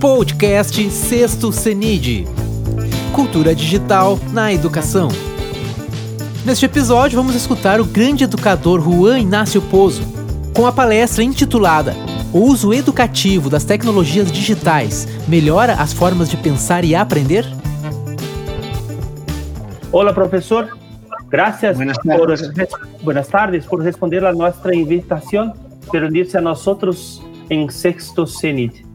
Podcast Sexto CENID Cultura Digital na Educação. Neste episódio, vamos escutar o grande educador Juan Inácio Pozo com a palestra intitulada O uso educativo das tecnologias digitais melhora as formas de pensar e aprender? Olá, professor. Gracias buenas tardes. por buenas tardes por responder a nossa invitação para unir-se a nós em sexto CENID.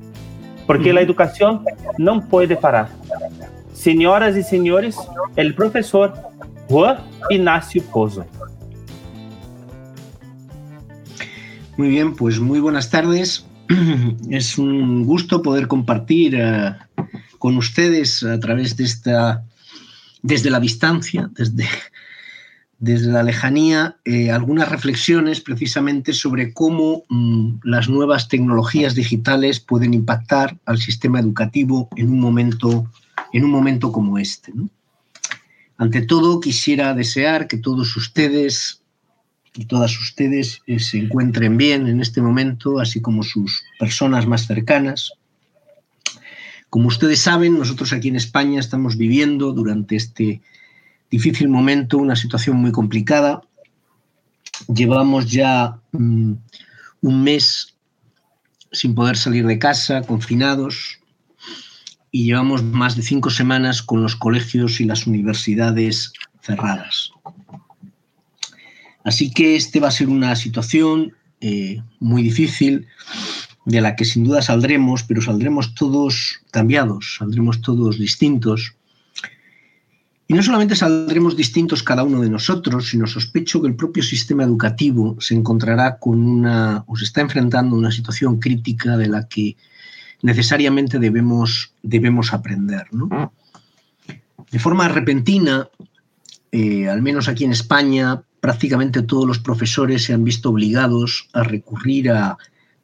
Porque a educação não pode parar. Senhoras e senhores, o professor Juan Ignacio Pozo. Muy bien, pues muy buenas tardes. Es un gusto poder compartir uh, con ustedes a través de esta, desde la distancia, desde, desde la lejanía, eh, algunas reflexiones precisamente sobre cómo mm, las nuevas tecnologías digitales pueden impactar al sistema educativo en un momento, en un momento como este. Ante todo, quisiera desear que todos ustedes y todas ustedes eh, se encuentren bien en este momento, así como sus personas más cercanas. Como ustedes saben, nosotros aquí en España estamos viviendo durante este difícil momento una situación muy complicada. Llevamos ya mm, un mes sin poder salir de casa, confinados, y llevamos más de cinco semanas con los colegios y las universidades cerradas. Así que este va a ser una situación eh, muy difícil de la que sin duda saldremos, pero saldremos todos cambiados, saldremos todos distintos. Y no solamente saldremos distintos cada uno de nosotros, sino sospecho que el propio sistema educativo se encontrará con una, o se está enfrentando a una situación crítica de la que necesariamente debemos, debemos aprender. De forma repentina, eh, al menos aquí en España, prácticamente todos los profesores se han visto obligados a recurrir a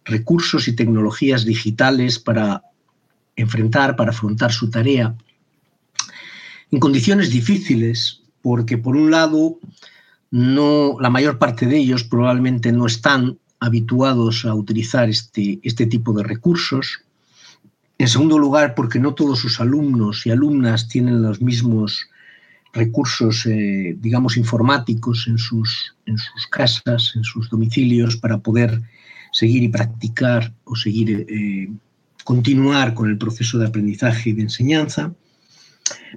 recursos y tecnologías digitales para enfrentar, para afrontar su tarea, en condiciones difíciles, porque por un lado, la mayor parte de ellos probablemente no están habituados a utilizar este, este tipo de recursos, en segundo lugar, porque no todos sus alumnos y alumnas tienen los mismos recursos, eh, digamos, informáticos en sus, en sus casas, en sus domicilios, para poder seguir y practicar o seguir, eh, continuar con el proceso de aprendizaje y de enseñanza.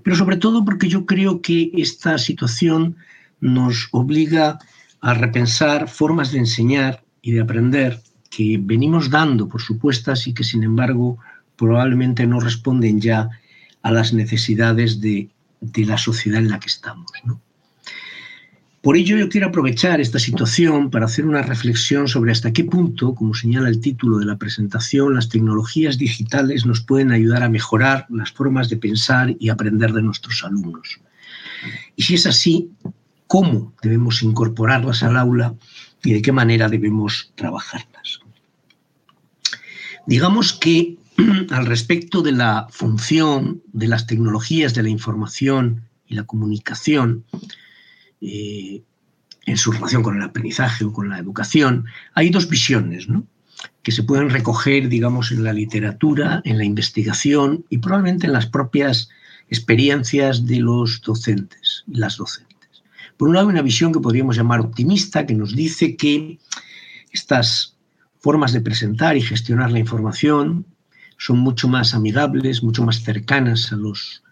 Pero sobre todo porque yo creo que esta situación nos obliga a repensar formas de enseñar y de aprender que venimos dando por supuestas y que sin embargo probablemente no responden ya a las necesidades de, la sociedad en la que estamos. Por ello yo quiero aprovechar esta situación para hacer una reflexión sobre hasta qué punto, como señala el título de la presentación, las tecnologías digitales nos pueden ayudar a mejorar las formas de pensar y aprender de nuestros alumnos. Y si es así, ¿cómo debemos incorporarlas al aula y de qué manera debemos trabajarlas? Digamos que al respecto de la función de las tecnologías de la información y la comunicación eh, en su relación con el aprendizaje o con la educación, hay dos visiones que se pueden recoger, digamos, en la literatura, en la investigación y probablemente en las propias experiencias de los docentes y las docentes. Por un lado, una visión que podríamos llamar optimista, que nos dice que estas formas de presentar y gestionar la información son mucho más amigables, mucho más cercanas a los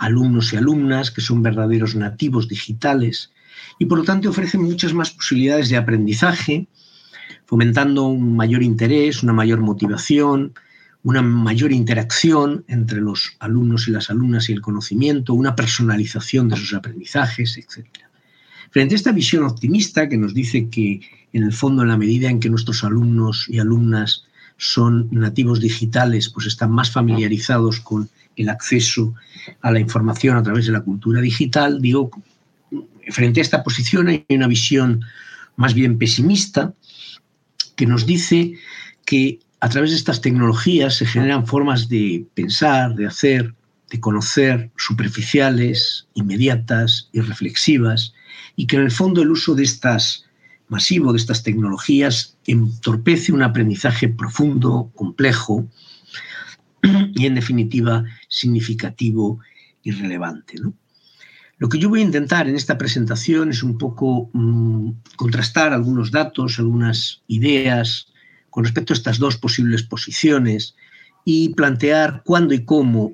alumnos y alumnas, que son verdaderos nativos digitales, y por lo tanto ofrecen muchas más posibilidades de aprendizaje, fomentando un mayor interés, una mayor motivación, una mayor interacción entre los alumnos y las alumnas y el conocimiento, una personalización de sus aprendizajes, etc. Frente a esta visión optimista que nos dice que, en el fondo, en la medida en que nuestros alumnos y alumnas son nativos digitales, pues están más familiarizados con el acceso a la información a través de la cultura digital. Digo, frente a esta posición hay una visión más bien pesimista que nos dice que a través de estas tecnologías se generan formas de pensar, de hacer, de conocer superficiales, inmediatas y reflexivas, y que en el fondo el uso de estas masivo de estas tecnologías entorpece un aprendizaje profundo, complejo, y, en definitiva, significativo y relevante. Lo que yo voy a intentar en esta presentación es un poco mmm, contrastar algunos datos, algunas ideas con respecto a estas dos posibles posiciones y plantear cuándo y cómo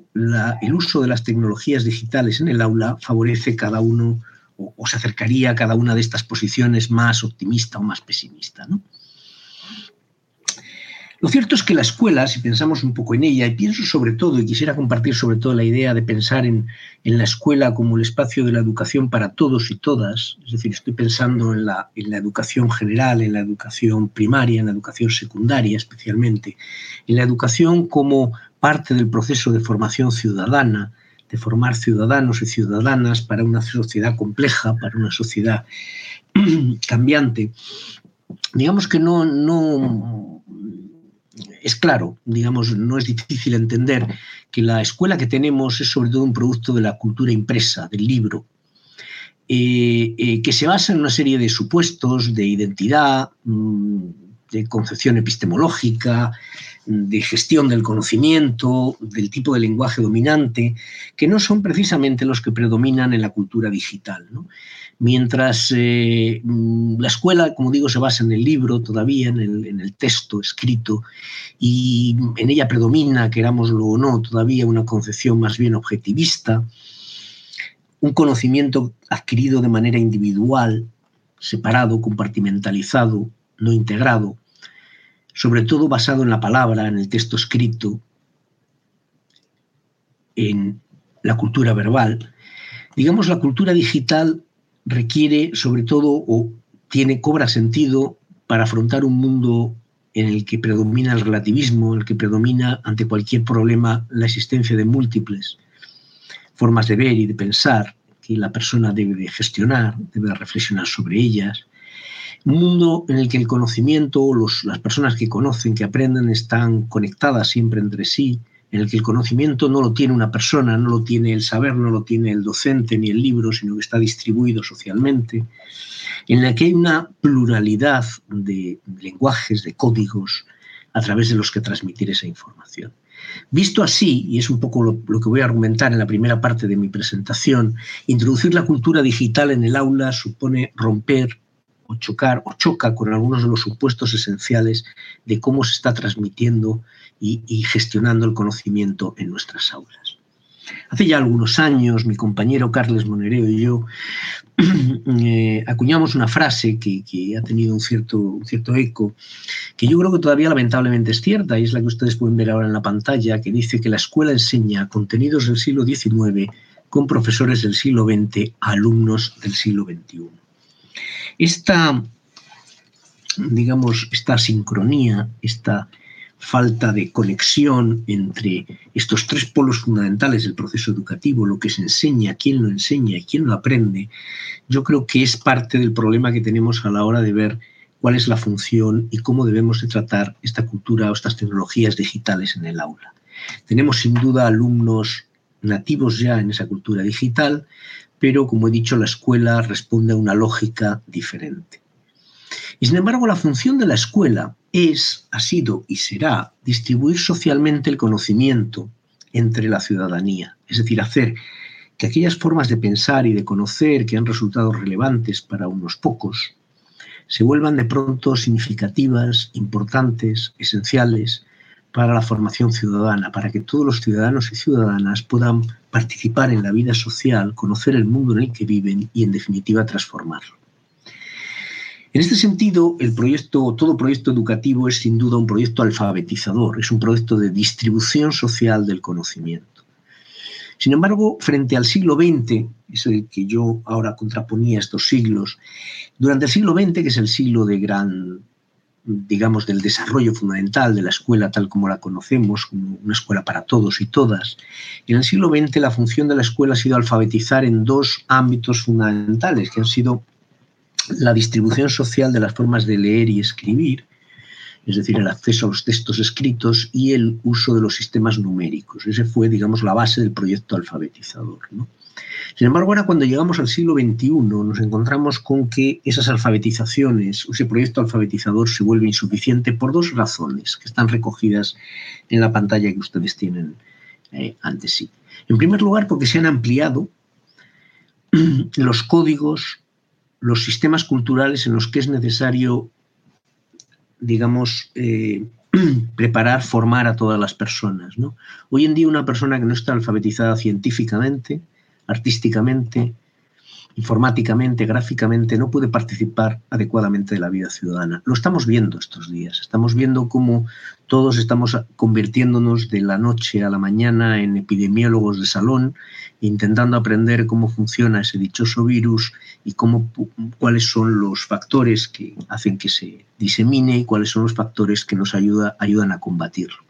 el uso de las tecnologías digitales en el aula favorece cada uno o, se acercaría a cada una de estas posiciones más optimista o más pesimista. ¿no? Lo cierto es que la escuela, si pensamos un poco en ella, y pienso sobre todo, y quisiera compartir sobre todo la idea de pensar en, en la escuela como el espacio de la educación para todos y todas, es decir, estoy pensando en la, en la educación general, en la educación primaria, en la educación secundaria especialmente, en la educación como parte del proceso de formación ciudadana, de formar ciudadanos y ciudadanas para una sociedad compleja, para una sociedad cambiante. Digamos que no, no es claro, digamos, no es difícil entender que la escuela que tenemos es sobre todo un producto de la cultura impresa, del libro, eh, eh, que se basa en una serie de supuestos de identidad, mmm, de concepción epistemológica, de gestión del conocimiento, del tipo de lenguaje dominante, que no son precisamente los que predominan en la cultura digital. Mientras eh, mm, la escuela, como digo, se basa en el libro todavía, en el, en el, texto escrito, y en ella predomina, querámoslo o no, todavía una concepción más bien objetivista, un conocimiento adquirido de manera individual, separado, compartimentalizado, no integrado, sobre todo basado en la palabra, en el texto escrito, en la cultura verbal. Digamos, la cultura digital requiere sobre todo o tiene cobra sentido para afrontar un mundo en el que predomina el relativismo, en el que predomina ante cualquier problema la existencia de múltiples formas de ver y de pensar que la persona debe de gestionar, debe de reflexionar sobre ellas. Un mundo en el que el conocimiento, los, las personas que conocen, que aprenden, están conectadas siempre entre sí, en el que el conocimiento no lo tiene una persona, no lo tiene el saber, no lo tiene el docente ni el libro, sino que está distribuido socialmente, en la que hay una pluralidad de lenguajes, de códigos, a través de los que transmitir esa información. Visto así, y es un poco lo, que voy a argumentar en la primera parte de mi presentación, introducir la cultura digital en el aula supone romper o chocar o choca con algunos de los supuestos esenciales de cómo se está transmitiendo y, gestionando el conocimiento en nuestras aulas. Hace ya algunos años, mi compañero Carles Monereo y yo eh, acuñamos una frase que, que, ha tenido un cierto, un cierto eco, que yo creo que todavía lamentablemente es cierta, y es la que ustedes pueden ver ahora en la pantalla, que dice que la escuela enseña contenidos del siglo XIX con profesores del siglo XX a alumnos del siglo XXI. Esta, digamos, esta sincronía, esta falta de conexión entre estos tres polos fundamentales del proceso educativo, lo que se enseña, quién lo enseña y quién lo aprende, yo creo que es parte del problema que tenemos a la hora de ver cuál es la función y cómo debemos de tratar esta cultura o estas tecnologías digitales en el aula. Tenemos sin duda alumnos nativos ya en esa cultura digital, pero como he dicho, la escuela responde a una lógica diferente. Y sin embargo, la función de la escuela es, ha sido y será distribuir socialmente el conocimiento entre la ciudadanía, es decir, hacer que aquellas formas de pensar y de conocer que han resultado relevantes para unos pocos se vuelvan de pronto significativas, importantes, esenciales para la formación ciudadana, para que todos los ciudadanos y ciudadanas puedan participar en la vida social, conocer el mundo en el que viven y, en definitiva, transformarlo. En este sentido, el proyecto, todo proyecto educativo es sin duda un proyecto alfabetizador, es un proyecto de distribución social del conocimiento. Sin embargo, frente al siglo XX, eso que yo ahora contraponía estos siglos, durante el siglo XX, que es el siglo de gran, digamos, del desarrollo fundamental de la escuela tal como la conocemos, como una escuela para todos y todas, en el siglo XX la función de la escuela ha sido alfabetizar en dos ámbitos fundamentales, que han sido la distribución social de las formas de leer y escribir, es decir, el acceso a los textos escritos y el uso de los sistemas numéricos. Ese fue, digamos, la base del proyecto alfabetizador. Sin embargo, ahora cuando llegamos al siglo XXI nos encontramos con que esas alfabetizaciones, ese proyecto alfabetizador se vuelve insuficiente por dos razones que están recogidas en la pantalla que ustedes tienen eh, ante sí. En primer lugar, porque se han ampliado los códigos, los sistemas culturales en los que es necesario, digamos, eh, preparar, formar a todas las personas. Hoy en día una persona que no está alfabetizada científicamente, artísticamente, informáticamente, gráficamente, no puede participar adecuadamente de la vida ciudadana. Lo estamos viendo estos días. Estamos viendo cómo todos estamos convirtiéndonos de la noche a la mañana en epidemiólogos de salón, intentando aprender cómo funciona ese dichoso virus y cómo, cuáles son los factores que hacen que se disemine y cuáles son los factores que nos ayuda, ayudan a combatirlo.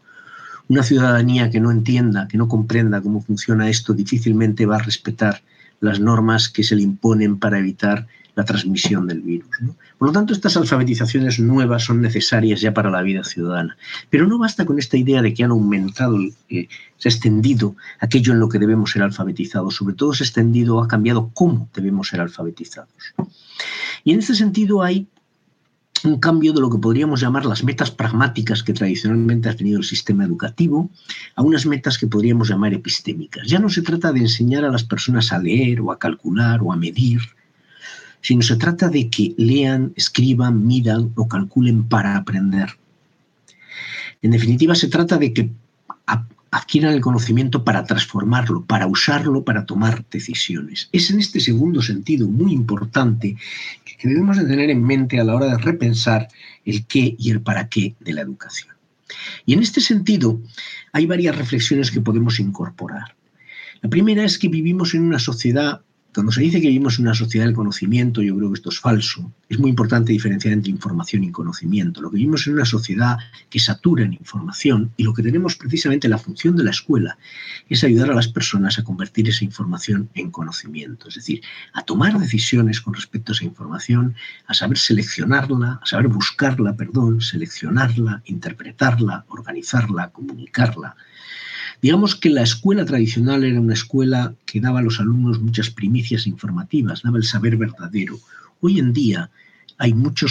Una ciudadanía que no entienda, que no comprenda cómo funciona esto, difícilmente va a respetar las normas que se le imponen para evitar la transmisión del virus. Por lo tanto, estas alfabetizaciones nuevas son necesarias ya para la vida ciudadana. Pero no basta con esta idea de que han aumentado, eh, se ha extendido aquello en lo que debemos ser alfabetizados. Sobre todo se ha extendido, ha cambiado cómo debemos ser alfabetizados. Y en este sentido hay un cambio de lo que podríamos llamar las metas pragmáticas que tradicionalmente ha tenido el sistema educativo a unas metas que podríamos llamar epistémicas. Ya no se trata de enseñar a las personas a leer o a calcular o a medir, sino se trata de que lean, escriban, midan o calculen para aprender. En definitiva, se trata de que adquieran el conocimiento para transformarlo, para usarlo, para tomar decisiones. Es en este segundo sentido muy importante que debemos de tener en mente a la hora de repensar el qué y el para qué de la educación. Y en este sentido hay varias reflexiones que podemos incorporar. La primera es que vivimos en una sociedad cuando se dice que vivimos en una sociedad del conocimiento, yo creo que esto es falso. Es muy importante diferenciar entre información y conocimiento. Lo que vivimos en una sociedad que satura en información y lo que tenemos precisamente la función de la escuela es ayudar a las personas a convertir esa información en conocimiento, es decir, a tomar decisiones con respecto a esa información, a saber seleccionarla, a saber buscarla, perdón, seleccionarla, interpretarla, organizarla, comunicarla, Digamos que la escuela tradicional era una escuela que daba a los alumnos muchas primicias informativas, daba el saber verdadero. Hoy en día hay mucha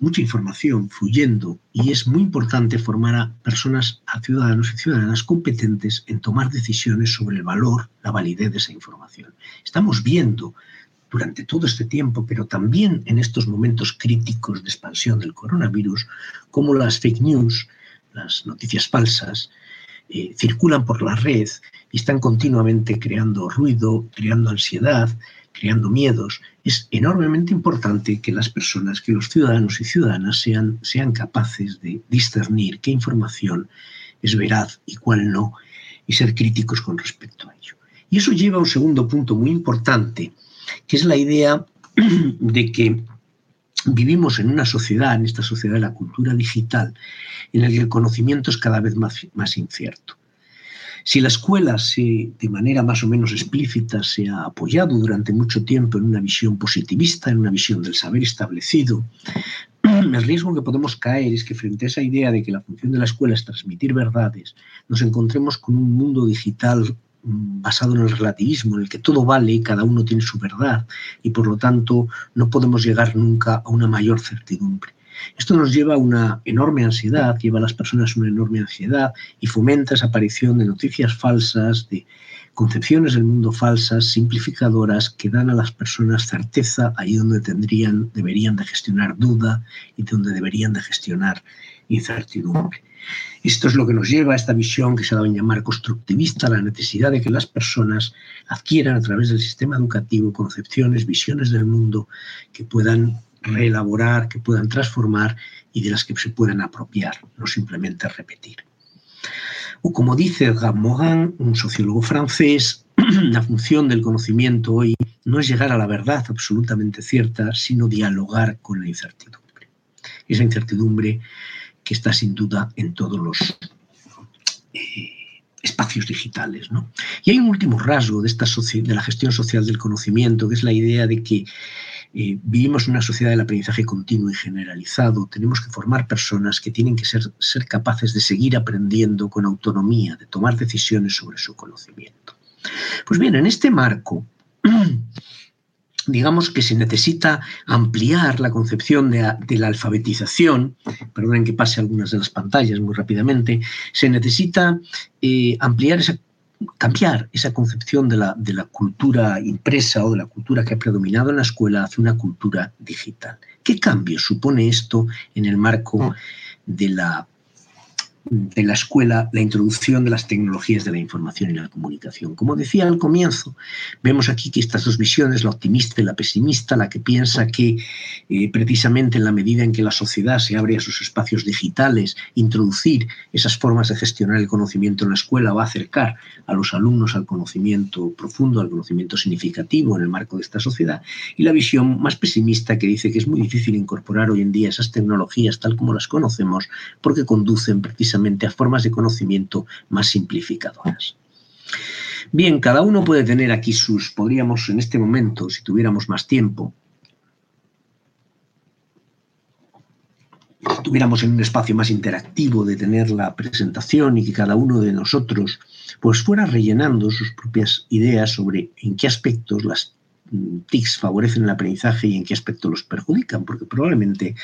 información fluyendo y es muy importante formar a personas, a ciudadanos y ciudadanas competentes en tomar decisiones sobre el valor, la validez de esa información. Estamos viendo durante todo este tiempo, pero también en estos momentos críticos de expansión del coronavirus, cómo las fake news, las noticias falsas, eh, circulan por la red y están continuamente creando ruido, creando ansiedad, creando miedos. Es enormemente importante que las personas, que los ciudadanos y ciudadanas sean, sean capaces de discernir qué información es veraz y cuál no, y ser críticos con respecto a ello. Y eso lleva a un segundo punto muy importante, que es la idea de que vivimos en una sociedad, en esta sociedad de la cultura digital, en la que el conocimiento es cada vez más, incierto. Si la escuela de manera más o menos explícita se ha apoyado durante mucho tiempo en una visión positivista, en una visión del saber establecido, el riesgo que podemos caer es que frente a esa idea de que la función de la escuela es transmitir verdades, nos encontremos con un mundo digital basado en el relativismo, en el que todo vale y cada uno tiene su verdad y por lo tanto no podemos llegar nunca a una mayor certidumbre. Esto nos lleva a una enorme ansiedad, lleva a las personas a una enorme ansiedad y fomenta esa aparición de noticias falsas, de concepciones del mundo falsas, simplificadoras, que dan a las personas certeza ahí donde tendrían, deberían de gestionar duda y donde deberían de gestionar incertidumbre. Esto es lo que nos lleva a esta visión que se ha dado en llamar constructivista, la necesidad de que las personas adquieran a través del sistema educativo concepciones, visiones del mundo que puedan reelaborar, que puedan transformar y de las que se puedan apropiar, no simplemente repetir. O como dice Edgar Morin, un sociólogo francés, la función del conocimiento hoy no es llegar a la verdad absolutamente cierta, sino dialogar con la incertidumbre. Esa incertidumbre que está sin duda en todos los eh, espacios digitales. Y hay un último rasgo de, esta de la gestión social del conocimiento, que es la idea de que eh, vivimos una sociedad del aprendizaje continuo y generalizado. Tenemos que formar personas que tienen que ser, ser capaces de seguir aprendiendo con autonomía, de tomar decisiones sobre su conocimiento. Pues bien, en este marco, digamos que se necesita ampliar la concepción de, la alfabetización, perdonen que pase algunas de las pantallas muy rápidamente, se necesita eh, ampliar esa cambiar esa concepción de la, de la, cultura impresa o de la cultura que ha predominado en la escuela hacia una cultura digital. ¿Qué cambio supone esto en el marco de la de la escuela la introducción de las tecnologías de la información y la comunicación. Como decía al comienzo, vemos aquí que estas dos visiones, la optimista y la pesimista, la que piensa que eh, precisamente en la medida en que la sociedad se abre a sus espacios digitales, introducir esas formas de gestionar el conocimiento en la escuela va a acercar a los alumnos al conocimiento profundo, al conocimiento significativo en el marco de esta sociedad, y la visión más pesimista que dice que es muy difícil incorporar hoy en día esas tecnologías tal como las conocemos porque conducen precisamente a formas de conocimiento más simplificadoras. Bien, cada uno puede tener aquí sus, podríamos en este momento, si tuviéramos más tiempo, si tuviéramos en un espacio más interactivo de tener la presentación y que cada uno de nosotros pues fuera rellenando sus propias ideas sobre en qué aspectos las TICs favorecen el aprendizaje y en qué aspecto los perjudican, porque probablemente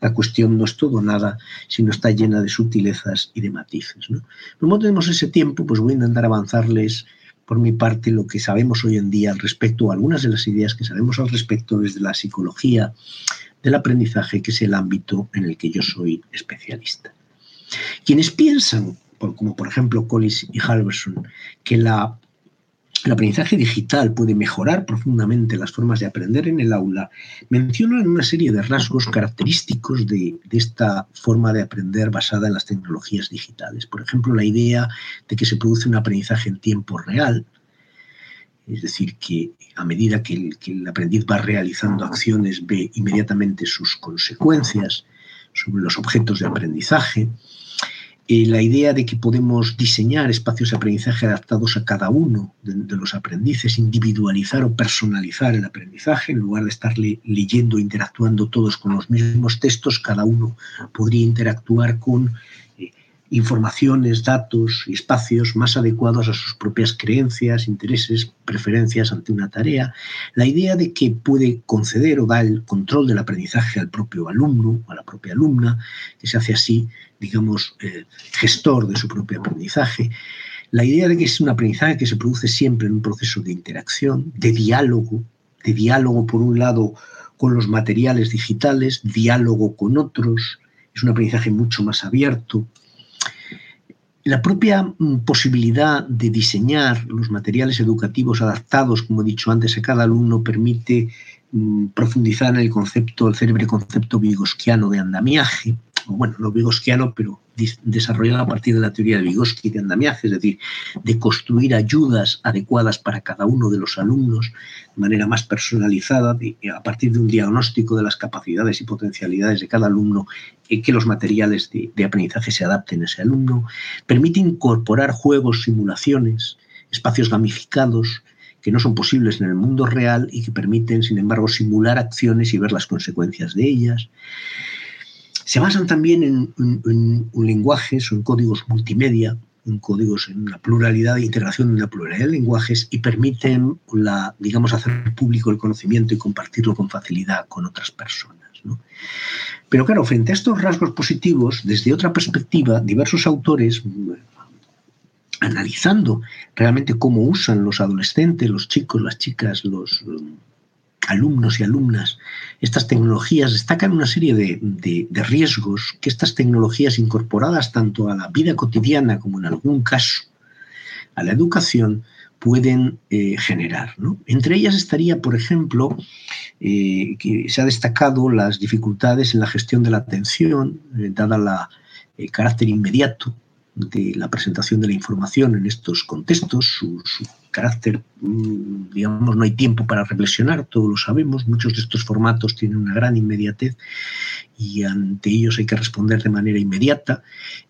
la cuestión no es todo nada, sino está llena de sutilezas y de matices. ¿no? Como tenemos ese tiempo, pues voy a intentar avanzarles por mi parte lo que sabemos hoy en día al respecto, algunas de las ideas que sabemos al respecto desde la psicología del aprendizaje, que es el ámbito en el que yo soy especialista. Quienes piensan, como por ejemplo Collins y Halverson, que la el aprendizaje digital puede mejorar profundamente las formas de aprender en el aula, mencionan una serie de rasgos característicos de, esta forma de aprender basada en las tecnologías digitales. Por ejemplo, la idea de que se produce un aprendizaje en tiempo real, es decir, que a medida que el, que el aprendiz va realizando acciones ve inmediatamente sus consecuencias sobre los objetos de aprendizaje, la idea de que podemos diseñar espacios de aprendizaje adaptados a cada uno de, los aprendices, individualizar o personalizar el aprendizaje, en lugar de estar leyendo e interactuando todos con los mismos textos, cada uno podría interactuar con informaciones, datos y espacios más adecuados a sus propias creencias, intereses, preferencias ante una tarea, la idea de que puede conceder o dar el control del aprendizaje al propio alumno, a la propia alumna, que se hace así, digamos, eh, gestor de su propio aprendizaje, la idea de que es un aprendizaje que se produce siempre en un proceso de interacción, de diálogo, de diálogo por un lado con los materiales digitales, diálogo con otros, es un aprendizaje mucho más abierto, la propia mm, posibilidad de diseñar los materiales educativos adaptados, como he dicho antes, a cada alumno permite mm, profundizar en el concepto, el célebre concepto vigosquiano de andamiaje, bueno, no vigosquiano, pero desarrollado a partir de la teoría de Vygotsky de andamiaje, es decir, de construir ayudas adecuadas para cada uno de los alumnos de manera más personalizada, a partir de un diagnóstico de las capacidades y potencialidades de cada alumno, y que los materiales de, de aprendizaje se adapten a ese alumno, permite incorporar juegos, simulaciones, espacios gamificados, que no son posibles en el mundo real y que permiten, sin embargo, simular acciones y ver las consecuencias de ellas. Se basan también en, un lenguaje, son códigos multimedia, en códigos en una pluralidad de integración de una pluralidad de lenguajes y permiten la, digamos, hacer público el conocimiento y compartirlo con facilidad con otras personas. Pero claro, frente a estos rasgos positivos, desde otra perspectiva, diversos autores, analizando realmente cómo usan los adolescentes, los chicos, las chicas, los alumnos y alumnas estas tecnologías, destacan una serie de, riesgos que estas tecnologías incorporadas tanto a la vida cotidiana como en algún caso a la educación pueden eh, generar. Entre ellas estaría, por ejemplo, eh, que se ha destacado las dificultades en la gestión de la atención, eh, dada la carácter inmediato de la presentación de la información en estos contextos, su, carácter, mm, digamos, no hay tiempo para reflexionar, todos lo sabemos, muchos de estos formatos tienen una gran inmediatez y ante ellos hay que responder de manera inmediata.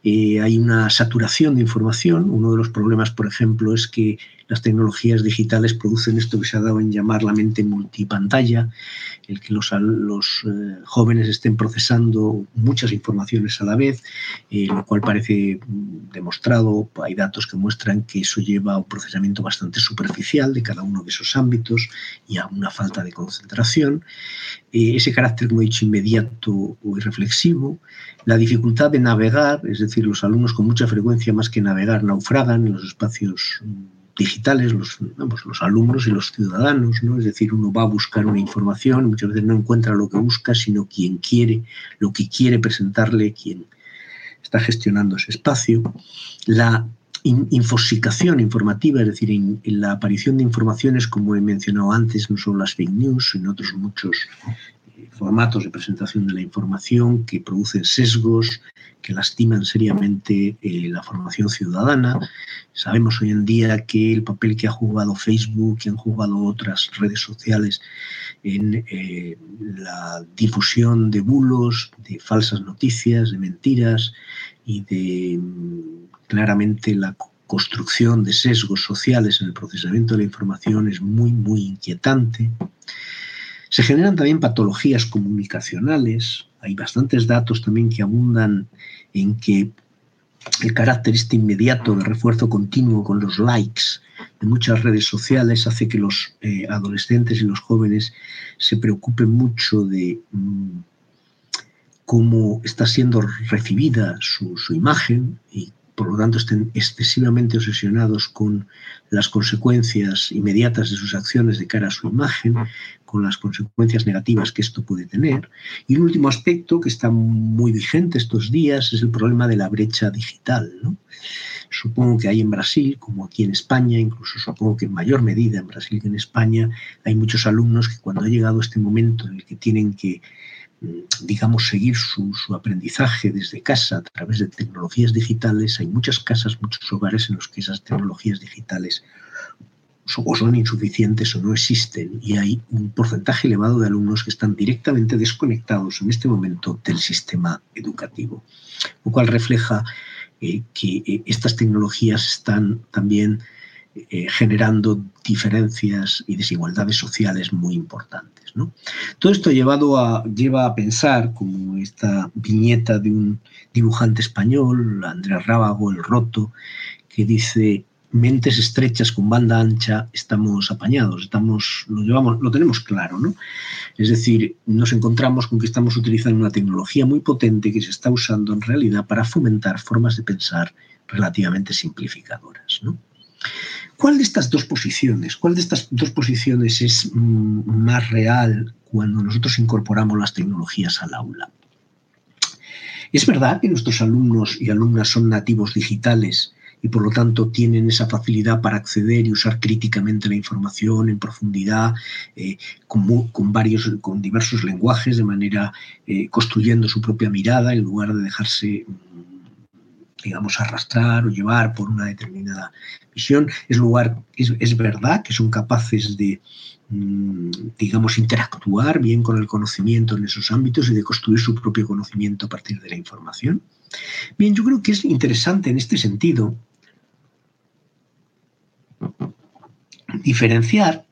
Eh, hay una saturación de información. Uno de los problemas, por ejemplo, es que las tecnologías digitales producen esto que se ha dado en llamar la mente multipantalla, el que los, eh, jóvenes estén procesando muchas informaciones a la vez, eh, lo cual parece demostrado, hay datos que muestran que eso lleva a un procesamiento bastante superficial de cada uno de esos ámbitos y a una falta de concentración. Eh, ese carácter, como he dicho, inmediato o irreflexivo, la dificultad de navegar, es decir, los alumnos con mucha frecuencia más que navegar naufragan en los espacios digitales, los, los alumnos y los ciudadanos, ¿no? Es decir, uno va a buscar una información, muchas veces no encuentra lo que busca, sino quien quiere, lo que quiere presentarle, quien está gestionando ese espacio. La infosicación informativa, es decir, en, la aparición de informaciones, como he mencionado antes, no solo las fake news, sino otros muchos formatos de presentación de la información que producen sesgos, que lastiman seriamente eh, la formación ciudadana. Sabemos hoy en día que el papel que ha jugado Facebook, que han jugado otras redes sociales en eh, la difusión de bulos, de falsas noticias, de mentiras y de mm, claramente la construcción de sesgos sociales en el procesamiento de la información es muy, muy inquietante. Se generan también patologías comunicacionales. Hay bastantes datos también que abundan en que el carácter este inmediato de refuerzo continuo con los likes de muchas redes sociales hace que los eh, adolescentes y los jóvenes se preocupen mucho de mm, cómo está siendo recibida su, imagen y por lo tanto estén excesivamente obsesionados con las consecuencias inmediatas de sus acciones de cara a su imagen, con las consecuencias negativas que esto puede tener. Y un último aspecto que está muy vigente estos días es el problema de la brecha digital. Supongo que hay en Brasil, como aquí en España, incluso supongo que en mayor medida en Brasil que en España, hay muchos alumnos que cuando ha llegado este momento en el que tienen que digamos, seguir su, aprendizaje desde casa a través de tecnologías digitales, hay muchas casas, muchos hogares en los que esas tecnologías digitales o son insuficientes o no existen y hay un porcentaje elevado de alumnos que están directamente desconectados en este momento del sistema educativo, lo cual refleja eh, que eh, estas tecnologías están también eh, generando diferencias y desigualdades sociales muy importantes. Todo esto llevado lleva a pensar, como esta viñeta de un dibujante español, Andrés Rábago, El Roto, que dice mentes estrechas con banda ancha estamos apañados, estamos, lo llevamos, lo tenemos claro, ¿no? Es decir, nos encontramos con que estamos utilizando una tecnología muy potente que se está usando en realidad para fomentar formas de pensar relativamente simplificadoras. ¿Cuál de estas dos posiciones, cuál de estas dos posiciones es mm, más real cuando nosotros incorporamos las tecnologías al aula? Es verdad que nuestros alumnos y alumnas son nativos digitales y por lo tanto tienen esa facilidad para acceder y usar críticamente la información en profundidad, eh, con, varios, con diversos lenguajes, de manera eh, construyendo su propia mirada en lugar de dejarse digamos, arrastrar o llevar por una determinada visión. Es, lugar, es, verdad que son capaces de, mm, digamos, interactuar bien con el conocimiento en esos ámbitos y de construir su propio conocimiento a partir de la información. Bien, yo creo que es interesante en este sentido diferenciar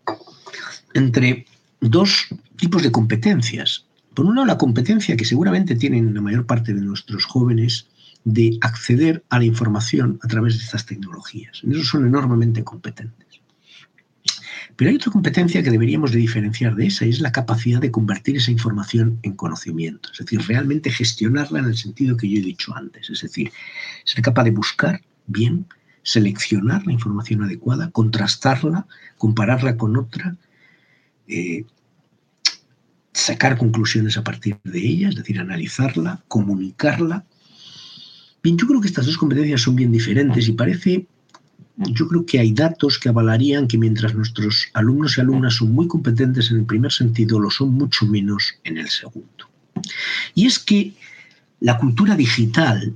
entre dos tipos de competencias. Por un la competencia que seguramente tienen la mayor parte de nuestros jóvenes de acceder a la información a través de estas tecnologías. En eso son enormemente competentes. Pero hay otra competencia que deberíamos de diferenciar de esa y es la capacidad de convertir esa información en conocimiento, es decir, realmente gestionarla en el sentido que yo he dicho antes, es decir, ser capaz de buscar bien, seleccionar la información adecuada, contrastarla, compararla con otra, eh, sacar conclusiones a partir de ella, es decir, analizarla, comunicarla Bien, yo creo que estas dos competencias son bien diferentes y parece, yo creo que hay datos que avalarían que mientras nuestros alumnos y alumnas son muy competentes en el primer sentido, lo son mucho menos en el segundo. Y es que la cultura digital,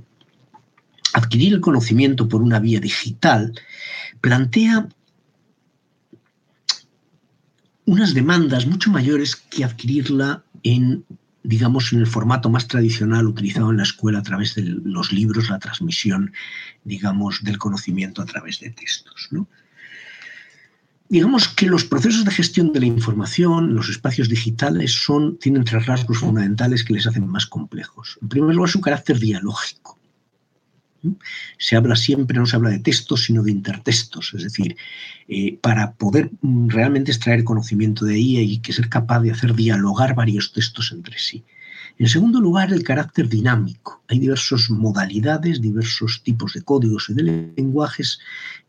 adquirir el conocimiento por una vía digital, plantea unas demandas mucho mayores que adquirirla en digamos, en el formato más tradicional utilizado en la escuela a través de los libros, la transmisión, digamos, del conocimiento a través de textos. Digamos que los procesos de gestión de la información, los espacios digitales, son, tienen tres rasgos fundamentales que les hacen más complejos. En primer lugar, su carácter dialógico. Se habla siempre, no se habla de textos, sino de intertextos, es decir, eh, para poder mm, realmente extraer conocimiento de ahí hay que ser capaz de hacer dialogar varios textos entre sí. En segundo lugar, el carácter dinámico. Hay diversas modalidades, diversos tipos de códigos y de lenguajes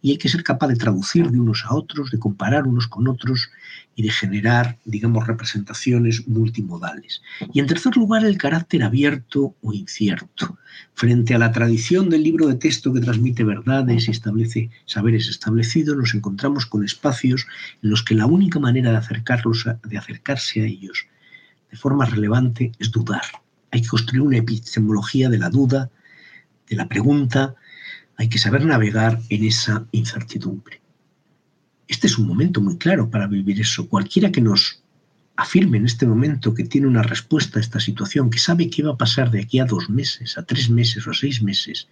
y hay que ser capaz de traducir de unos a otros, de comparar unos con otros y de generar, digamos, representaciones multimodales. Y en tercer lugar, el carácter abierto o incierto. Frente a la tradición del libro de texto que transmite verdades y establece saberes establecidos, nos encontramos con espacios en los que la única manera de, de acercarse a ellos de forma relevante es dudar. Hay que construir una epistemología de la duda, de la pregunta, hay que saber navegar en esa incertidumbre. Este es un momento muy claro para vivir eso. Cualquiera que nos afirme en este momento que tiene una respuesta a esta situación, que sabe qué va a pasar de aquí a dos meses, a tres meses o a seis meses,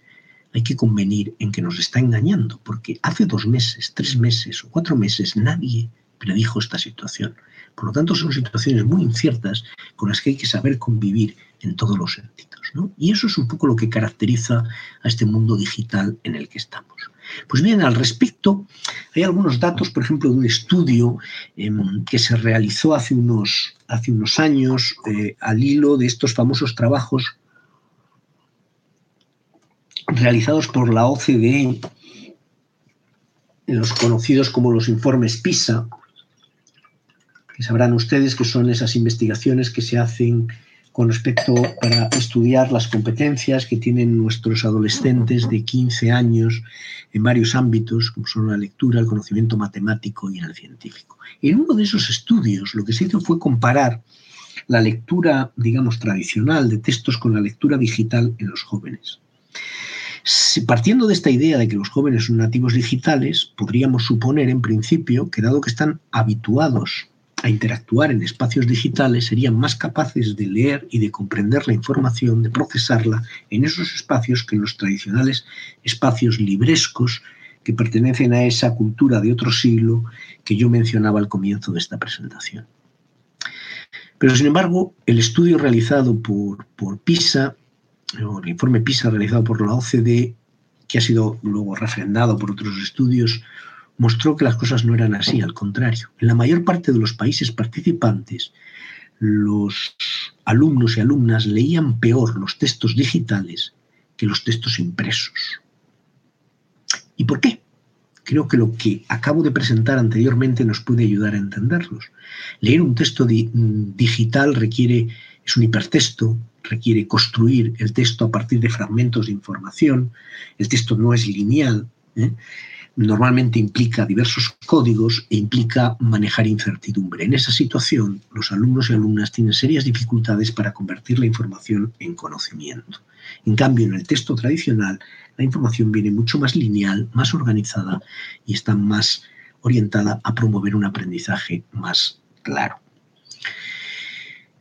hay que convenir en que nos está engañando, porque hace dos meses, tres meses o cuatro meses nadie predijo esta situación. Por lo tanto, son situaciones muy inciertas con las que hay que saber convivir en todos los sentidos. Y eso es un poco lo que caracteriza a este mundo digital en el que estamos. Pues bien, al respecto, hay algunos datos, por ejemplo, de un estudio em, que se realizó hace unos, hace unos años eh, al hilo de estos famosos trabajos realizados por la OCDE, los conocidos como los informes PISA, que sabrán ustedes que son esas investigaciones que se hacen con respecto para estudiar las competencias que tienen nuestros adolescentes de 15 años en varios ámbitos, como son la lectura, el conocimiento matemático y el científico. En uno de esos estudios lo que se hizo fue comparar la lectura, digamos, tradicional de textos con la lectura digital en los jóvenes. Partiendo de esta idea de que los jóvenes son nativos digitales, podríamos suponer en principio que dado que están habituados a interactuar en espacios digitales serían más capaces de leer y de comprender la información, de procesarla en esos espacios que en los tradicionales espacios librescos que pertenecen a esa cultura de otro siglo que yo mencionaba al comienzo de esta presentación. Pero sin embargo, el estudio realizado por, por PISA, o el informe PISA realizado por la OCDE, que ha sido luego refrendado por otros estudios, mostró que las cosas no eran así, al contrario. En la mayor parte de los países participantes, los alumnos y alumnas leían peor los textos digitales que los textos impresos. ¿Y por qué? Creo que lo que acabo de presentar anteriormente nos puede ayudar a entenderlos. Leer un texto digital requiere, es un hipertexto, requiere construir el texto a partir de fragmentos de información, el texto no es lineal, ¿eh? Normalmente implica diversos códigos e implica manejar incertidumbre. En esa situación, los alumnos y alumnas tienen serias dificultades para convertir la información en conocimiento. En cambio, en el texto tradicional, la información viene mucho más lineal, más organizada y está más orientada a promover un aprendizaje más claro.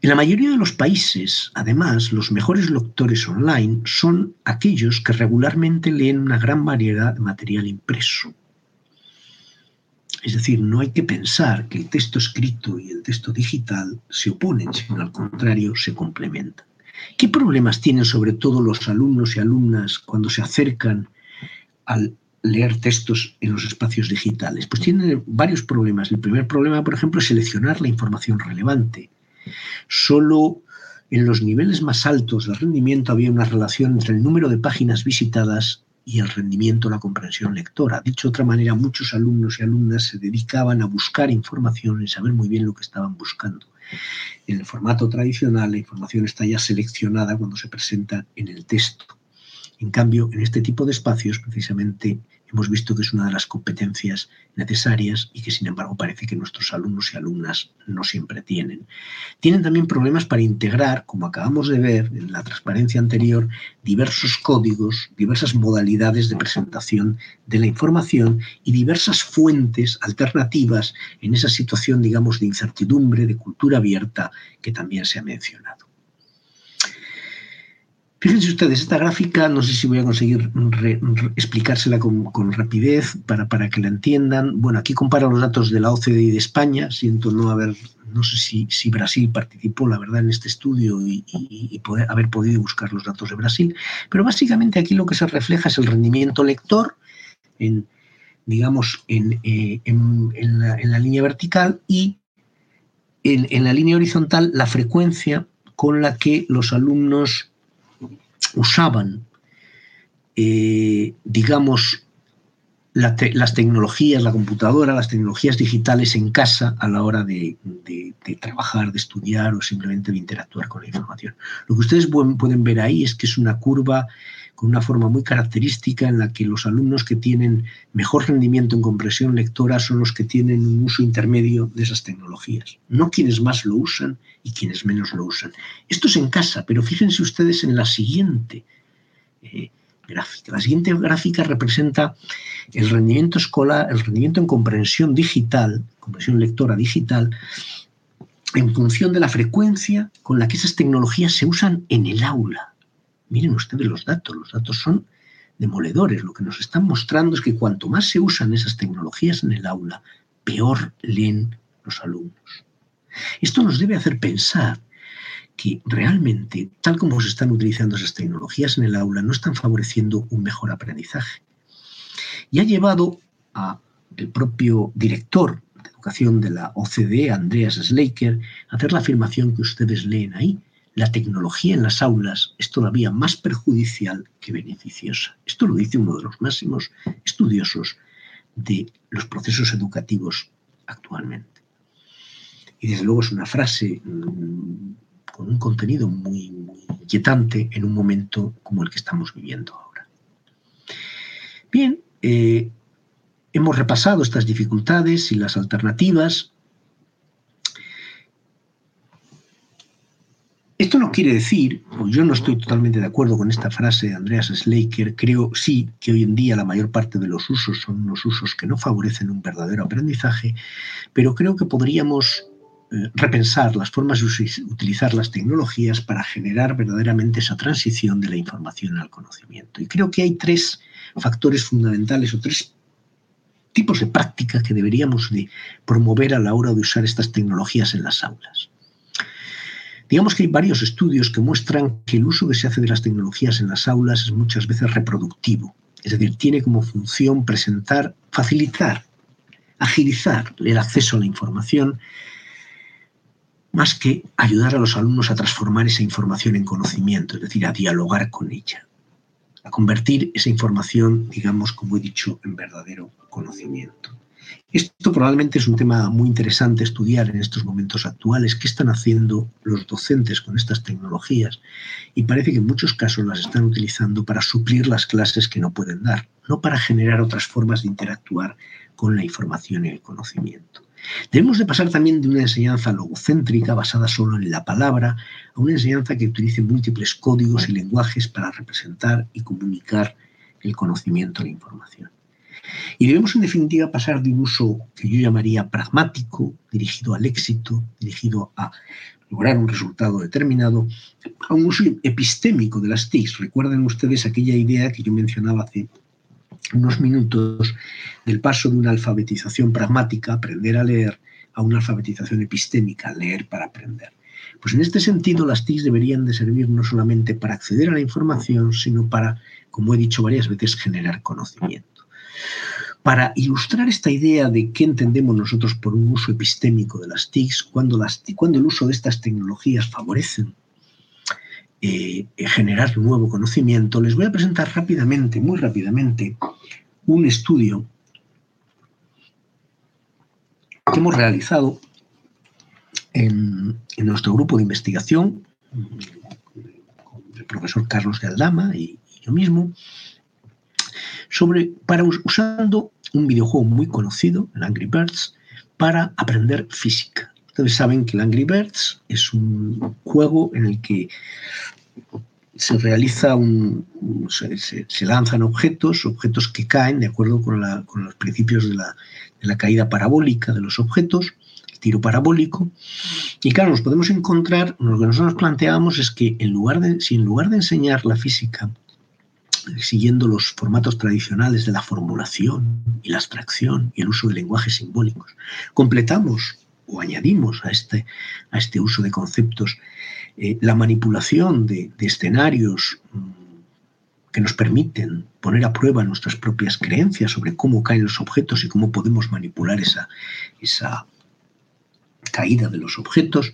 En la mayoría de los países, además, los mejores lectores online son aquellos que regularmente leen una gran variedad de material impreso. Es decir, no hay que pensar que el texto escrito y el texto digital se oponen, sino al contrario, se complementan. ¿Qué problemas tienen sobre todo los alumnos y alumnas cuando se acercan al leer textos en los espacios digitales? Pues tienen varios problemas. El primer problema, por ejemplo, es seleccionar la información relevante. Solo en los niveles más altos del rendimiento había una relación entre el número de páginas visitadas y el rendimiento, la comprensión lectora. Dicho de otra manera, muchos alumnos y alumnas se dedicaban a buscar información y saber muy bien lo que estaban buscando. En el formato tradicional, la información está ya seleccionada cuando se presenta en el texto. En cambio, en este tipo de espacios, precisamente, hemos visto que es una de las competencias necesarias y que sin embargo parece que nuestros alumnos y alumnas no siempre tienen. Tienen también problemas para integrar, como acabamos de ver en la transparencia anterior, diversos códigos, diversas modalidades de presentación de la información y diversas fuentes alternativas en esa situación, digamos, de incertidumbre, de cultura abierta que también se ha mencionado. Fíjense ustedes, esta gráfica, no sé si voy a conseguir explicársela con, rapidez para, para, que la entiendan. Bueno, aquí compara los datos de la OCDE y de España. Siento no haber, no sé si, si Brasil participó, la verdad, en este estudio y, poder, haber podido buscar los datos de Brasil. Pero básicamente aquí lo que se refleja es el rendimiento lector en, digamos, en, eh, la, línea vertical y en la línea horizontal la frecuencia con la que los alumnos usaban, eh, digamos, las tecnologías, la computadora, las tecnologías digitales en casa a la hora de, trabajar, de estudiar o simplemente de interactuar con la información. Lo que ustedes pueden ver ahí es que es una curva una forma muy característica en la que los alumnos que tienen mejor rendimiento en compresión lectora son los que tienen un uso intermedio de esas tecnologías, no quienes más lo usan y quienes menos lo usan. Esto es en casa, pero fíjense ustedes en la siguiente eh, gráfica. La siguiente gráfica representa el rendimiento escolar, el rendimiento en comprensión digital, comprensión lectora digital, en función de la frecuencia con la que esas tecnologías se usan en el aula. Miren ustedes los datos, los datos son demoledores. Lo que nos están mostrando es que cuanto más se usan esas tecnologías en el aula, peor leen los alumnos. Esto nos debe hacer pensar que realmente, tal como se están utilizando esas tecnologías en el aula, no están favoreciendo un mejor aprendizaje. Y ha llevado a el propio director de educación de la OCDE, Andreas Slaker, a hacer la afirmación que ustedes leen ahí, la tecnología en las aulas es todavía más perjudicial que beneficiosa. Esto lo dice uno de los máximos estudiosos de los procesos educativos actualmente. Y desde luego es una frase mm, con un contenido muy, inquietante en un momento como el que estamos viviendo ahora. Bien, eh, hemos repasado estas dificultades y las alternativas Esto no quiere decir, yo no estoy totalmente de acuerdo con esta frase de Andreas Slaker, creo sí que hoy en día la mayor parte de los usos son unos usos que no favorecen un verdadero aprendizaje, pero creo que podríamos eh, repensar las formas de utilizar las tecnologías para generar verdaderamente esa transición de la información al conocimiento. Y creo que hay tres factores fundamentales o tres tipos de prácticas que deberíamos de promover a la hora de usar estas tecnologías en las aulas. Digamos que hay varios estudios que muestran que el uso que se hace de las tecnologías en las aulas es muchas veces reproductivo, es decir, tiene como función presentar, facilitar, agilizar el acceso a la información, más que ayudar a los alumnos a transformar esa información en conocimiento, es decir, a dialogar con ella, a convertir esa información, digamos, como he dicho, en verdadero conocimiento. Esto probablemente es un tema muy interesante estudiar en estos momentos actuales. ¿Qué están haciendo los docentes con estas tecnologías? Y parece que en muchos casos las están utilizando para suplir las clases que no pueden dar, no para generar otras formas de interactuar con la información y el conocimiento. Debemos de pasar también de una enseñanza logocéntrica basada solo en la palabra a una enseñanza que utilice múltiples códigos y lenguajes para representar y comunicar el conocimiento e la información. Y debemos, en definitiva, pasar de un uso que yo llamaría pragmático, dirigido al éxito, dirigido a lograr un resultado determinado, a un uso epistémico de las TICs. Recuerden ustedes aquella idea que yo mencionaba hace unos minutos del paso de una alfabetización pragmática, aprender a leer, a una alfabetización epistémica, leer para aprender. Pues en este sentido las TICs deberían de servir no solamente para acceder a la información, sino para, como he dicho varias veces, generar conocimiento. Para ilustrar esta idea de qué entendemos nosotros por un uso epistémico de las TICs, cuando, las, el uso de estas tecnologías favorecen eh, generar nuevo conocimiento, les voy a presentar rápidamente, muy rápidamente, un estudio que hemos realizado en, nuestro grupo de investigación, con el profesor Carlos de Aldama y yo mismo, sobre, para, usando un videojuego muy conocido, el Angry Birds, para aprender física. Ustedes saben que el Angry Birds es un juego en el que se realiza un, se, lanzan objetos, objetos que caen de acuerdo con, los principios de la, caída parabólica de los objetos, tiro parabólico. Y claro, nos podemos encontrar, lo que nosotros planteábamos es que en lugar de, si en lugar de enseñar la física siguiendo los formatos tradicionales de la formulación y la abstracción y el uso de lenguajes simbólicos, completamos o añadimos a este, a este uso de conceptos eh, la manipulación de, escenarios mm, que nos permiten poner a prueba nuestras propias creencias sobre cómo caen los objetos y cómo podemos manipular esa, esa caída de los objetos,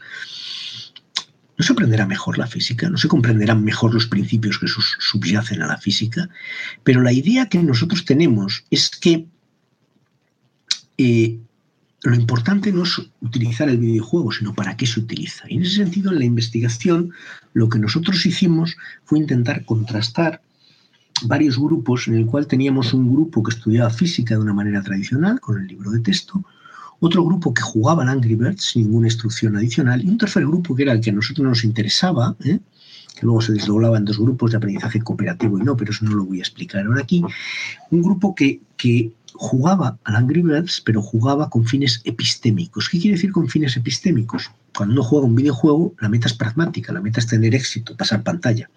no se aprenderá mejor la física, no se comprenderán mejor los principios que subyacen a la física, pero la idea que nosotros tenemos es que eh, lo importante no es utilizar el videojuego, sino para qué se utiliza. Y en ese sentido, en la investigación, lo que nosotros hicimos fue intentar contrastar varios grupos, en el cual teníamos un grupo que estudiaba física de una manera tradicional, con el libro de texto, otro grupo que jugaba al Angry Birds sin ninguna instrucción adicional, y un tercer grupo que era el que a nosotros nos interesaba, ¿eh? que luego se desdoblaba en dos grupos de aprendizaje cooperativo y no, pero eso no lo voy a explicar ahora aquí, un grupo que, que jugaba al Angry Birds, pero jugaba con fines epistémicos. ¿Qué quiere decir con fines epistémicos? Cuando uno juega un videojuego, la meta es pragmática, la meta es tener éxito, pasar pantalla.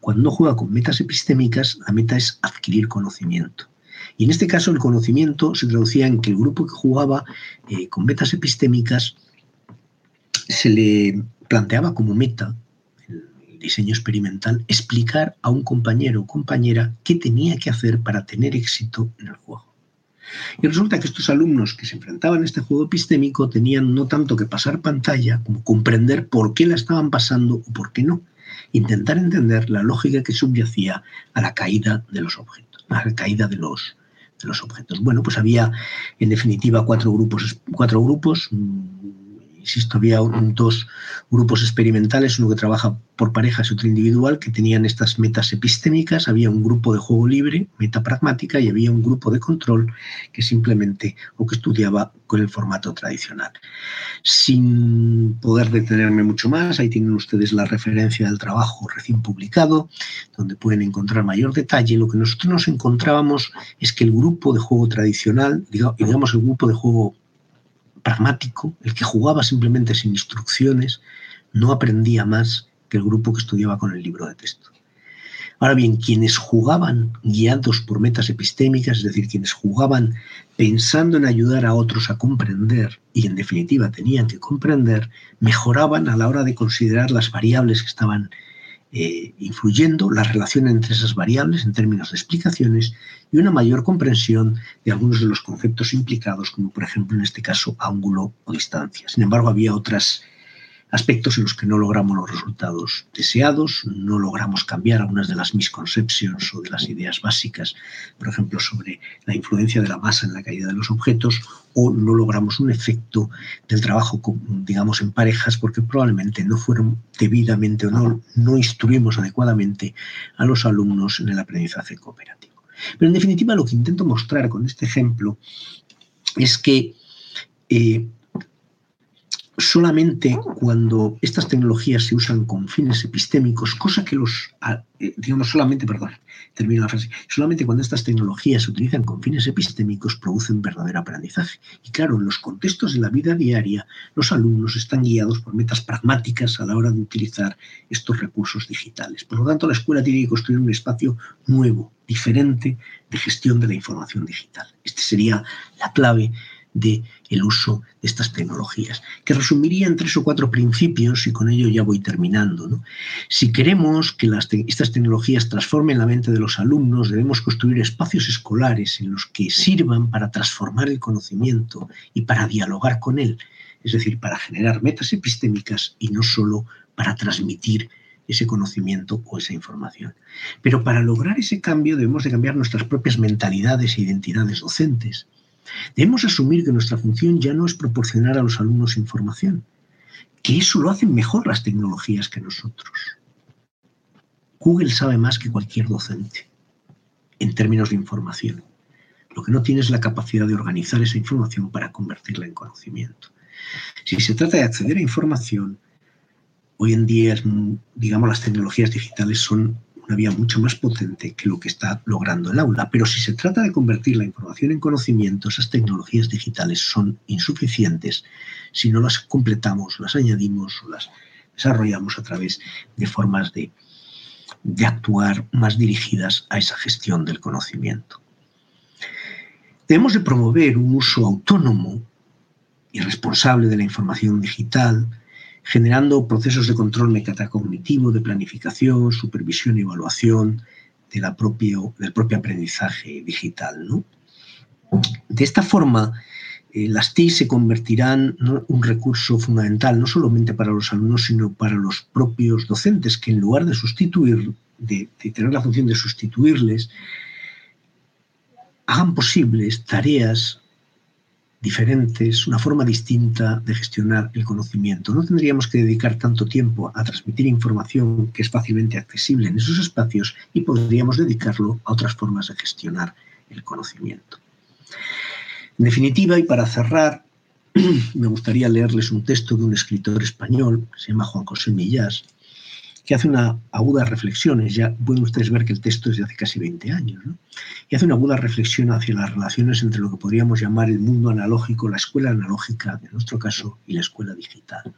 Cuando uno juega con metas epistémicas, la meta es adquirir conocimiento. Y en este caso el conocimiento se traducía en que el grupo que jugaba eh, con metas epistémicas se le planteaba como meta, el diseño experimental, explicar a un compañero o compañera qué tenía que hacer para tener éxito en el juego. Y resulta que estos alumnos que se enfrentaban a este juego epistémico tenían no tanto que pasar pantalla como comprender por qué la estaban pasando o por qué no. Intentar entender la lógica que subyacía a la caída de los objetos, a la caída de los, los objetos. Bueno, pues había en definitiva cuatro grupos, cuatro grupos insisto, había dos grupos experimentales, uno que trabaja por parejas y otro individual, que tenían estas metas epistémicas, había un grupo de juego libre, meta pragmática, y había un grupo de control que simplemente o que estudiaba con el formato tradicional. Sin poder detenerme mucho más, ahí tienen ustedes la referencia del trabajo recién publicado, donde pueden encontrar mayor detalle. Lo que nosotros nos encontrábamos es que el grupo de juego tradicional, digamos el grupo de juego el que jugaba simplemente sin instrucciones, no aprendía más que el grupo que estudiaba con el libro de texto. Ahora bien, quienes jugaban guiados por metas epistémicas, es decir, quienes jugaban pensando en ayudar a otros a comprender y en definitiva tenían que comprender, mejoraban a la hora de considerar las variables que estaban eh, influyendo la relación entre esas variables en términos de explicaciones y una mayor comprensión de algunos de los conceptos implicados, como por ejemplo en este caso ángulo o distancia. Sin embargo, había otras aspectos en los que no logramos los resultados deseados, no logramos cambiar algunas de las misconceptions o de las ideas básicas, por ejemplo, sobre la influencia de la masa en la caída de los objetos, o no logramos un efecto del trabajo, digamos, en parejas, porque probablemente no fueron debidamente o no, no instruimos adecuadamente a los alumnos en el aprendizaje cooperativo. Pero en definitiva, lo que intento mostrar con este ejemplo es que eh, solamente cuando estas tecnologías se usan con fines epistémicos, cosa que los, ah, eh, digamos, solamente, perdón, termino la frase, solamente cuando estas tecnologías se utilizan con fines epistémicos producen verdadero aprendizaje. Y claro, en los contextos de la vida diaria, los alumnos están guiados por metas pragmáticas a la hora de utilizar estos recursos digitales. Por lo tanto, la escuela tiene que construir un espacio nuevo, diferente de gestión de la información digital. Esta sería la clave de el uso de estas tecnologías, que resumiría en tres o cuatro principios y con ello ya voy terminando. Si queremos que estas tecnologías transformen la mente de los alumnos, debemos construir espacios escolares en los que sirvan para transformar el conocimiento y para dialogar con él, es decir, para generar metas epistémicas y no solo para transmitir ese conocimiento o esa información. Pero para lograr ese cambio debemos de cambiar nuestras propias mentalidades e identidades docentes Debemos asumir que nuestra función ya no es proporcionar a los alumnos información, que eso lo hacen mejor las tecnologías que nosotros. Google sabe más que cualquier docente en términos de información. Lo que no tiene es la capacidad de organizar esa información para convertirla en conocimiento. Si se trata de acceder a información, hoy en día, digamos, las tecnologías digitales son una vía mucho más potente que lo que está logrando el aula. Pero si se trata de convertir la información en conocimiento, esas tecnologías digitales son insuficientes si no las completamos, las añadimos o las desarrollamos a través de formas de, de actuar más dirigidas a esa gestión del conocimiento. Debemos de promover un uso autónomo y responsable de la información digital, generando procesos de control metacognitivo, de planificación, supervisión y evaluación de la propio, del propio aprendizaje digital. De esta forma, eh, las TIC se convertirán en un recurso fundamental no solamente para los alumnos, sino para los propios docentes, que en lugar de sustituir, de tener la función de sustituirles, hagan posibles tareas diferentes, una forma distinta de gestionar el conocimiento. No tendríamos que dedicar tanto tiempo a transmitir información que es fácilmente accesible en esos espacios y podríamos dedicarlo a otras formas de gestionar el conocimiento. En definitiva, y para cerrar, me gustaría leerles un texto de un escritor español, se llama Juan José Millás, que hace una aguda reflexión, ya pueden ustedes ver que el texto es de hace casi 20 años, y hace una aguda reflexión hacia las relaciones entre lo que podríamos llamar el mundo analógico, la escuela analógica, en nuestro caso, y la escuela digital.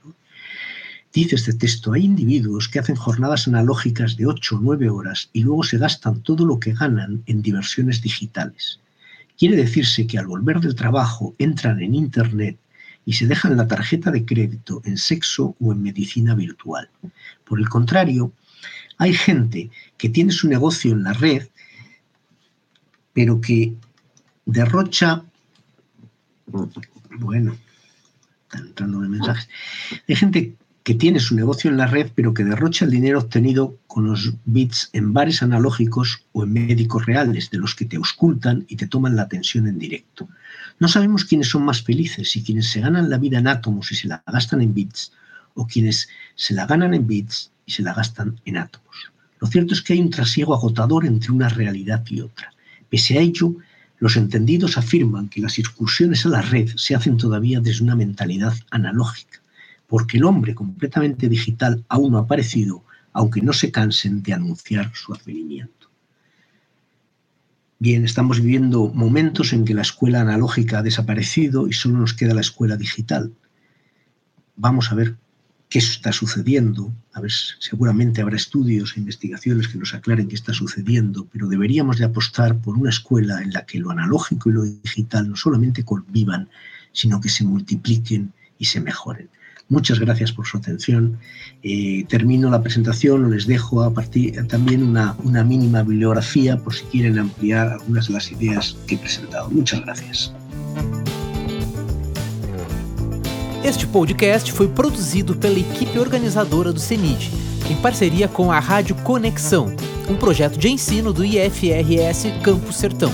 Dice este texto, hay individuos que hacen jornadas analógicas de 8 o 9 horas y luego se gastan todo lo que ganan en diversiones digitales. Quiere decirse que al volver del trabajo entran en Internet y se dejan la tarjeta de crédito en sexo o en medicina virtual. Por el contrario, hay gente que tiene su negocio en la red, pero que derrocha, bueno, están entrando mensajes, hay gente que tiene su negocio en la red, pero que derrocha el dinero obtenido con los bits en bares analógicos o en médicos reales, de los que te auscultan y te toman la atención en directo. No sabemos quiénes son más felices, si quienes se ganan la vida en átomos y se la gastan en bits, o quienes se la ganan en bits y se la gastan en átomos. Lo cierto es que hay un trasiego agotador entre una realidad y otra. Pese a ello, los entendidos afirman que las excursiones a la red se hacen todavía desde una mentalidad analógica, porque el hombre completamente digital aún no ha aparecido, aunque no se cansen de anunciar su advenimiento. Bien, estamos viviendo momentos en que la escuela analógica ha desaparecido y solo nos queda la escuela digital. Vamos a ver qué está sucediendo. A ver, seguramente habrá estudios e investigaciones que nos aclaren qué está sucediendo, pero deberíamos de apostar por una escuela en la que lo analógico y lo digital no solamente convivan, sino que se multipliquen y se mejoren. Muchas gracias por su atención. Eh, termino la presentación, les dejo a partir también una, una mínima bibliografía por si quieren ampliar algunas de las ideas que he presentado. Muchas gracias. Este podcast foi produzido pela equipe organizadora do CENID, em parceria com a Rádio Conexão, um projeto de ensino do IFRS Campo Sertão.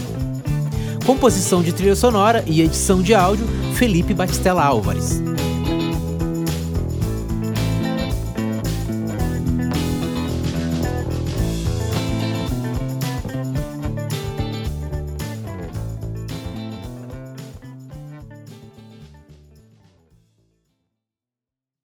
Composição de trilha sonora e edição de áudio, Felipe Batistella Álvares.